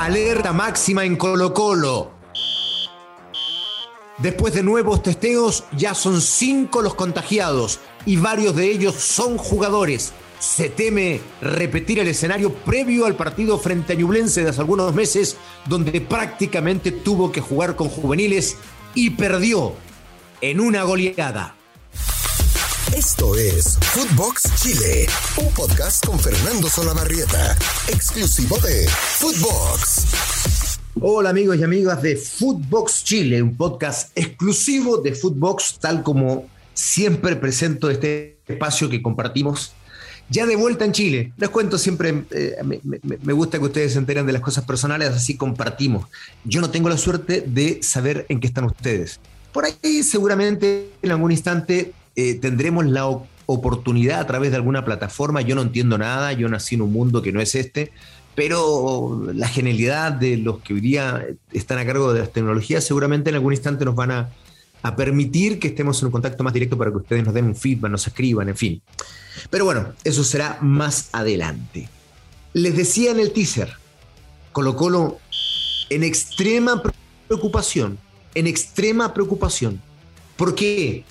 Alerta máxima en Colo Colo. Después de nuevos testeos, ya son cinco los contagiados y varios de ellos son jugadores. Se teme repetir el escenario previo al partido frente a Ñublense de hace algunos meses, donde prácticamente tuvo que jugar con juveniles y perdió en una goleada. Esto es Footbox Chile, un podcast con Fernando Solabarrieta, exclusivo de Footbox. Hola amigos y amigas de Footbox Chile, un podcast exclusivo de Footbox, tal como siempre presento este espacio que compartimos. Ya de vuelta en Chile, les cuento siempre, eh, me, me, gusta que ustedes se enteren de las cosas personales, así compartimos. Yo no tengo la suerte de saber en qué están ustedes. Por ahí seguramente en algún instante eh, tendremos la oportunidad a través de alguna plataforma. Yo no entiendo nada, yo nací en un mundo que no es este, pero la genialidad de los que hoy día están a cargo de las tecnologías seguramente en algún instante nos van a, a permitir que estemos en un contacto más directo para que ustedes nos den un feedback, nos escriban, en fin. Pero bueno, eso será más adelante. Les decía en el teaser, Colo Colo en extrema preocupación, en extrema preocupación. ¿Por qué?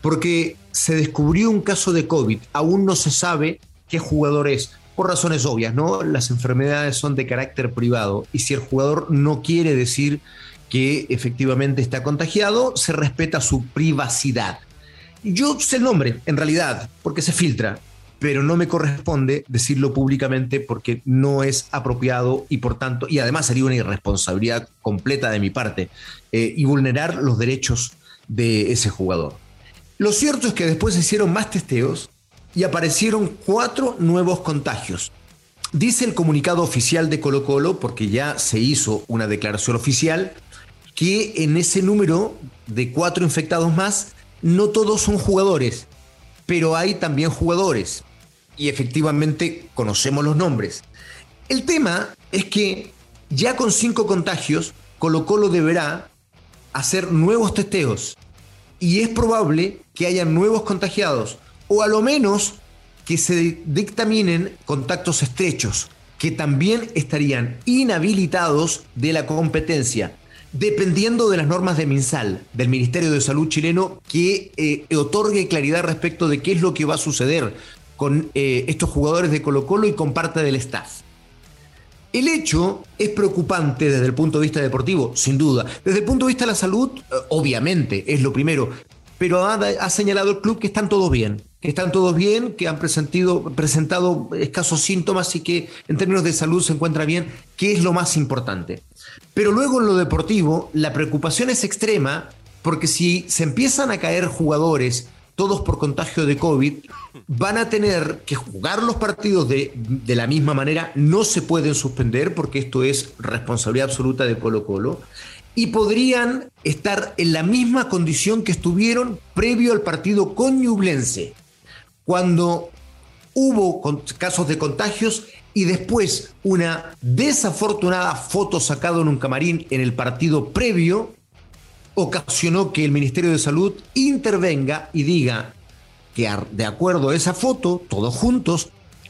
Porque se descubrió un caso de COVID. Aún no se sabe qué jugador es, por razones obvias, ¿no? Las enfermedades son de carácter privado y si el jugador no quiere decir que efectivamente está contagiado, se respeta su privacidad. Yo sé el nombre, en realidad, porque se filtra, pero no me corresponde decirlo públicamente porque no es apropiado y por tanto, y además sería una irresponsabilidad completa de mi parte, eh, y vulnerar los derechos de ese jugador. Lo cierto es que después se hicieron más testeos y aparecieron cuatro nuevos contagios. Dice el comunicado oficial de Colo Colo, porque ya se hizo una declaración oficial, que en ese número de cuatro infectados más, no todos son jugadores, pero hay también jugadores. Y efectivamente conocemos los nombres. El tema es que ya con cinco contagios, Colo Colo deberá hacer nuevos testeos y es probable que haya nuevos contagiados o a lo menos que se dictaminen contactos estrechos que también estarían inhabilitados de la competencia, dependiendo de las normas de MinSal, del Ministerio de Salud chileno, que eh, otorgue claridad respecto de qué es lo que va a suceder con eh, estos jugadores de Colo Colo y con parte del staff. El hecho es preocupante desde el punto de vista deportivo, sin duda. Desde el punto de vista de la salud, eh, obviamente, es lo primero. Pero ha, señalado el club que están todos bien, que están todos bien, que han presentado escasos síntomas y que en términos de salud se encuentra bien, que es lo más importante. Pero luego en lo deportivo, la preocupación es extrema porque si se empiezan a caer jugadores todos por contagio de COVID, van a tener que jugar los partidos de, de, la misma manera, no se pueden suspender porque esto es responsabilidad absoluta de Colo Colo, y podrían estar en la misma condición que estuvieron previo al partido con Ñublense, cuando hubo casos de contagios y después una desafortunada foto sacada en un camarín en el partido previo ocasionó que el Ministerio de Salud intervenga y diga que de acuerdo a esa foto, todos juntos,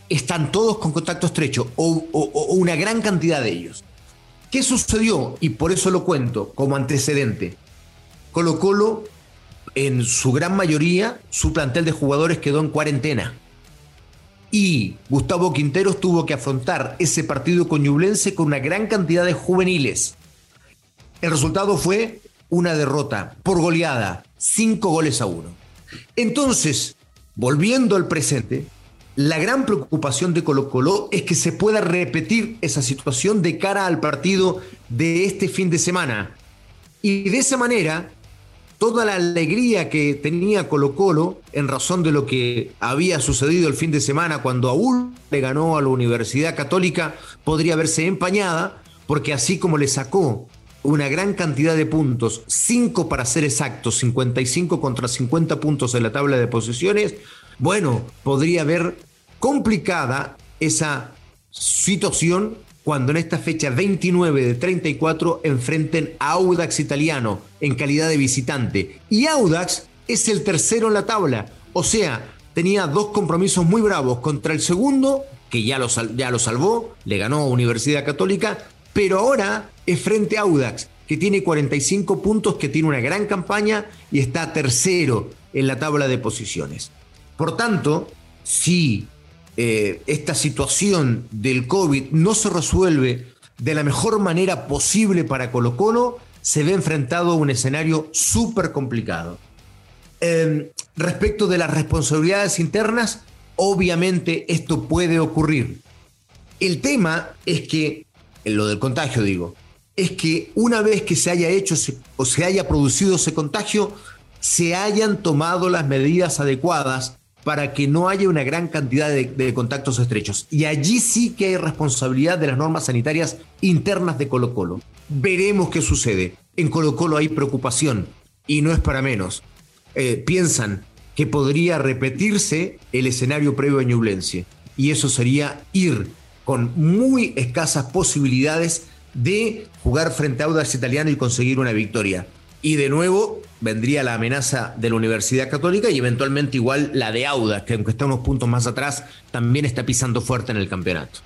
están todos con contacto estrecho o, una gran cantidad de ellos. ¿Qué sucedió? Y por eso lo cuento como antecedente. Colo Colo, en su gran mayoría, su plantel de jugadores quedó en cuarentena. Y Gustavo Quinteros tuvo que afrontar ese partido con Ñublense con una gran cantidad de juveniles. El resultado fue una derrota por goleada, cinco goles a uno. Entonces, volviendo al presente, la gran preocupación de Colo Colo es que se pueda repetir esa situación de cara al partido de este fin de semana. Y de esa manera, toda la alegría que tenía Colo Colo en razón de lo que había sucedido el fin de semana cuando aún le ganó a la Universidad Católica podría verse empañada, porque así como le sacó una gran cantidad de puntos, 5 para ser exactos, 55 contra 50 puntos en la tabla de posiciones, bueno, podría haber complicada esa situación cuando en esta fecha 29 de 34 enfrenten a Audax italiano en calidad de visitante. Y Audax es el tercero en la tabla, o sea, tenía dos compromisos muy bravos contra el segundo, que ya lo, ya lo salvó, le ganó Universidad Católica, pero ahora es frente a Audax, que tiene 45 puntos, que tiene una gran campaña y está tercero en la tabla de posiciones. Por tanto, si eh, esta situación del COVID no se resuelve de la mejor manera posible para Colo Colo, se ve enfrentado a un escenario súper complicado. Em, respecto de las responsabilidades internas, obviamente esto puede ocurrir. El tema es que, lo del contagio digo, es que una vez que se haya hecho o se haya producido ese contagio, se hayan tomado las medidas adecuadas para que no haya una gran cantidad de, de, contactos estrechos. Y allí sí que hay responsabilidad de las normas sanitarias internas de Colo Colo. Veremos qué sucede. En Colo Colo hay preocupación y no es para menos. Eh, piensan que podría repetirse el escenario previo a Ñublense. Y eso sería ir con muy escasas posibilidades de jugar frente a Audax Italiano y conseguir una victoria. Y de nuevo vendría la amenaza de la Universidad Católica y eventualmente igual la de Audax, que aunque está unos puntos más atrás, también está pisando fuerte en el campeonato.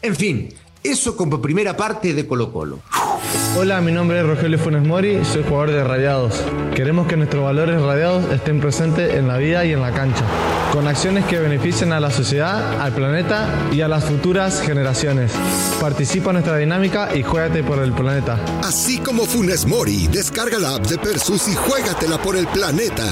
En fin, eso como primera parte de Colo Colo. Hola, mi nombre es Rogelio Funes Mori, soy jugador de Radiados. Queremos que nuestros valores radiados estén presentes en la vida y en la cancha, con acciones que beneficien a la sociedad, al planeta y a las futuras generaciones. Participa en nuestra dinámica y juégate por el planeta. Así como Funes Mori, descarga la app de Persus y juégatela por el planeta.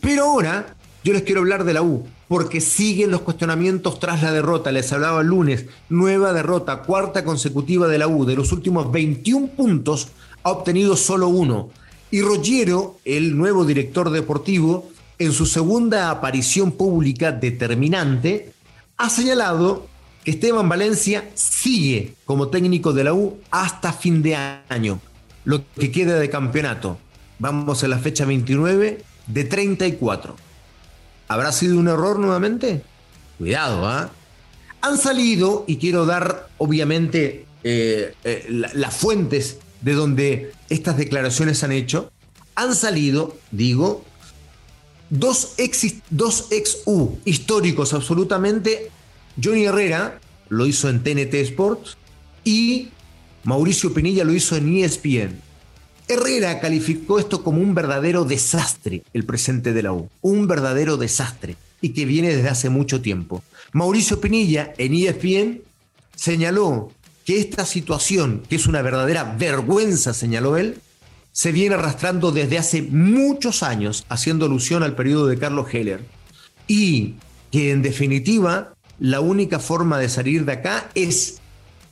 Pero ahora yo les quiero hablar de la U, porque siguen los cuestionamientos tras la derrota. Les hablaba el lunes, nueva derrota, cuarta consecutiva de la U. De los últimos 21 puntos ha obtenido solo uno. Y Rogero, el nuevo director deportivo, en su segunda aparición pública determinante, ha señalado que Esteban Valencia sigue como técnico de la U hasta fin de año, lo que queda de campeonato. Vamos a la fecha 29 de 34. ¿Habrá sido un error nuevamente? Cuidado, ¿ah? Han salido, y quiero dar obviamente eh, eh, las fuentes de donde estas declaraciones han hecho, han salido, digo, dos ex, dos ex U históricos absolutamente. Johnny Herrera lo hizo en TNT Sports y Mauricio Pinilla lo hizo en ESPN. Herrera calificó esto como un verdadero desastre, el presente de la U, un verdadero desastre, y que viene desde hace mucho tiempo. Mauricio Pinilla, en ESPN, señaló que esta situación, que es una verdadera vergüenza, señaló él, se viene arrastrando desde hace muchos años, haciendo alusión al periodo de Carlos Heller, y que en definitiva la única forma de salir de acá es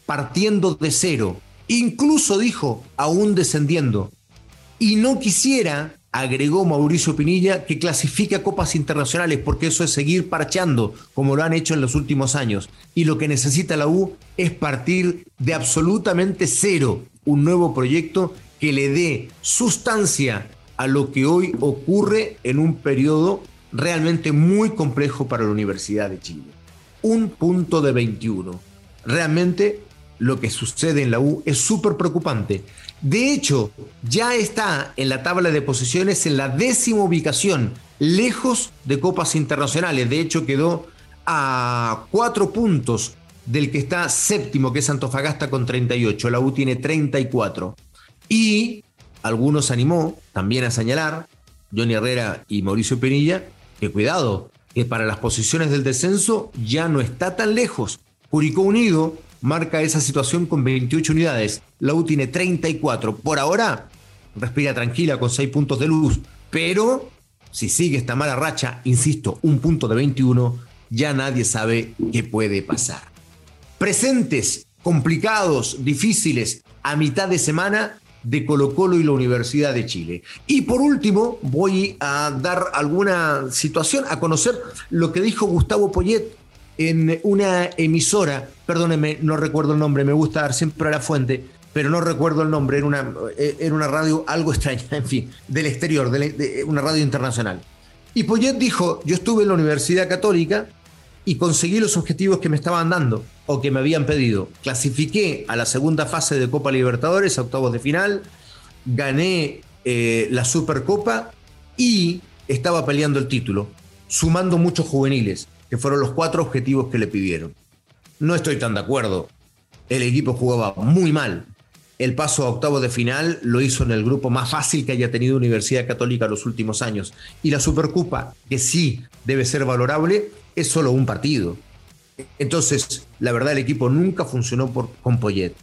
partiendo de cero, incluso dijo, aún descendiendo. Y no quisiera, agregó Mauricio Pinilla, que clasifique copas internacionales, porque eso es seguir parcheando, como lo han hecho en los últimos años. Y lo que necesita la U es partir de absolutamente cero, un nuevo proyecto que le dé sustancia a lo que hoy ocurre en un periodo realmente muy complejo para la Universidad de Chile. Un punto de 21. Realmente lo que sucede en la U es súper preocupante. De hecho, ya está en la tabla de posiciones en la décima ubicación, lejos de copas internacionales. De hecho, quedó a cuatro puntos del que está séptimo, que es Antofagasta con 38. La U tiene 34. Y algunos animó también a señalar, Johnny Herrera y Mauricio Penilla, que cuidado, que para las posiciones del descenso ya no está tan lejos. Curicó Unido marca esa situación con 28 unidades. La U tiene 34. Por ahora, respira tranquila con 6 puntos de luz. Pero si sigue esta mala racha, insisto, un punto de 21, ya nadie sabe qué puede pasar. Presentes, complicados, difíciles, a mitad de semana de Colo Colo y la Universidad de Chile. Y por último, voy a dar alguna situación, a conocer lo que dijo Gustavo Poyet en una emisora, perdóneme, no recuerdo el nombre, me gusta dar siempre a la fuente, pero no recuerdo el nombre, era una, era una radio algo extraña, en fin, del exterior, de, una radio internacional. Y Poyet dijo, yo estuve en la Universidad Católica y conseguí los objetivos que me estaban dando o que me habían pedido. Clasifiqué a la segunda fase de Copa Libertadores, a octavos de final, gané eh, la Supercopa y estaba peleando el título, sumando muchos juveniles que fueron los cuatro objetivos que le pidieron. No estoy tan de acuerdo el equipo jugaba muy mal. El paso a octavo de final lo hizo en el grupo más fácil que haya tenido Universidad Católica en los últimos años. Y la Supercopa, que sí debe ser valorable, es solo un partido. Entonces, la verdad, el equipo nunca funcionó por, con Poyet.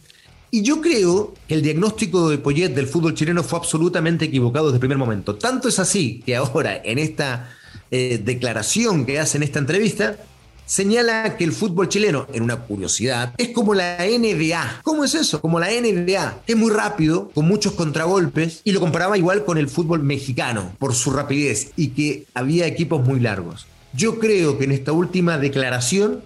Y yo creo que el diagnóstico de Poyet del fútbol chileno fue absolutamente equivocado desde el primer momento. Tanto es así que ahora, en esta eh, declaración que hace en esta entrevista, señala que el fútbol chileno, en una curiosidad, es como la NBA. ¿Cómo es eso? Como la NBA, es muy rápido, con muchos contragolpes, y lo comparaba igual con el fútbol mexicano, por su rapidez, y que había equipos muy largos. Yo creo que en esta última declaración,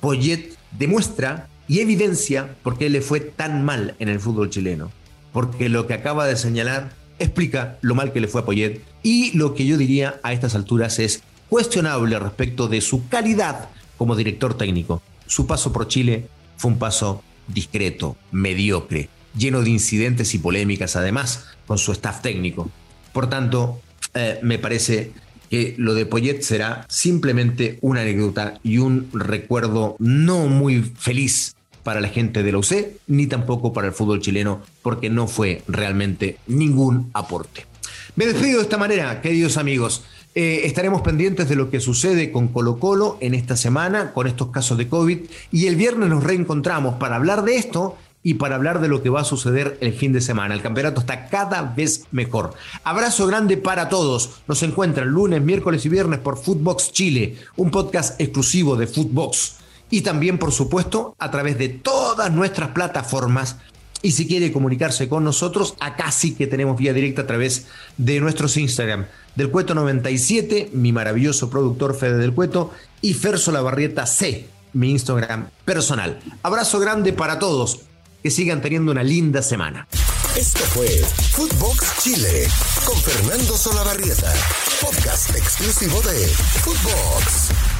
Poyet demuestra y evidencia por qué le fue tan mal en el fútbol chileno. Porque lo que acaba de señalar explica lo mal que le fue a Poyet y lo que yo diría a estas alturas es cuestionable respecto de su calidad como director técnico. Su paso por Chile fue un paso discreto, mediocre, lleno de incidentes y polémicas además con su staff técnico. Por tanto, eh, me parece que lo de Poyet será simplemente una anécdota y un recuerdo no muy feliz para la gente de la UC, ni tampoco para el fútbol chileno, porque no fue realmente ningún aporte. Me despido de esta manera, queridos amigos. Eh, estaremos pendientes de lo que sucede con Colo Colo en esta semana, con estos casos de COVID, y el viernes nos reencontramos para hablar de esto y para hablar de lo que va a suceder el fin de semana. El campeonato está cada vez mejor. Abrazo grande para todos. Nos encuentran lunes, miércoles y viernes por Footbox Chile, un podcast exclusivo de Footbox. Y también, por supuesto, a través de todas nuestras plataformas. Y si quiere comunicarse con nosotros, acá sí que tenemos vía directa a través de nuestros Instagram. Del Cueto 97, mi maravilloso productor Fede del Cueto, y Ferso Barrieta C, mi Instagram personal. Abrazo grande para todos que sigan teniendo una linda semana. Esto fue Footbox Chile con Fernando Solabarrieta, podcast exclusivo de Footbox.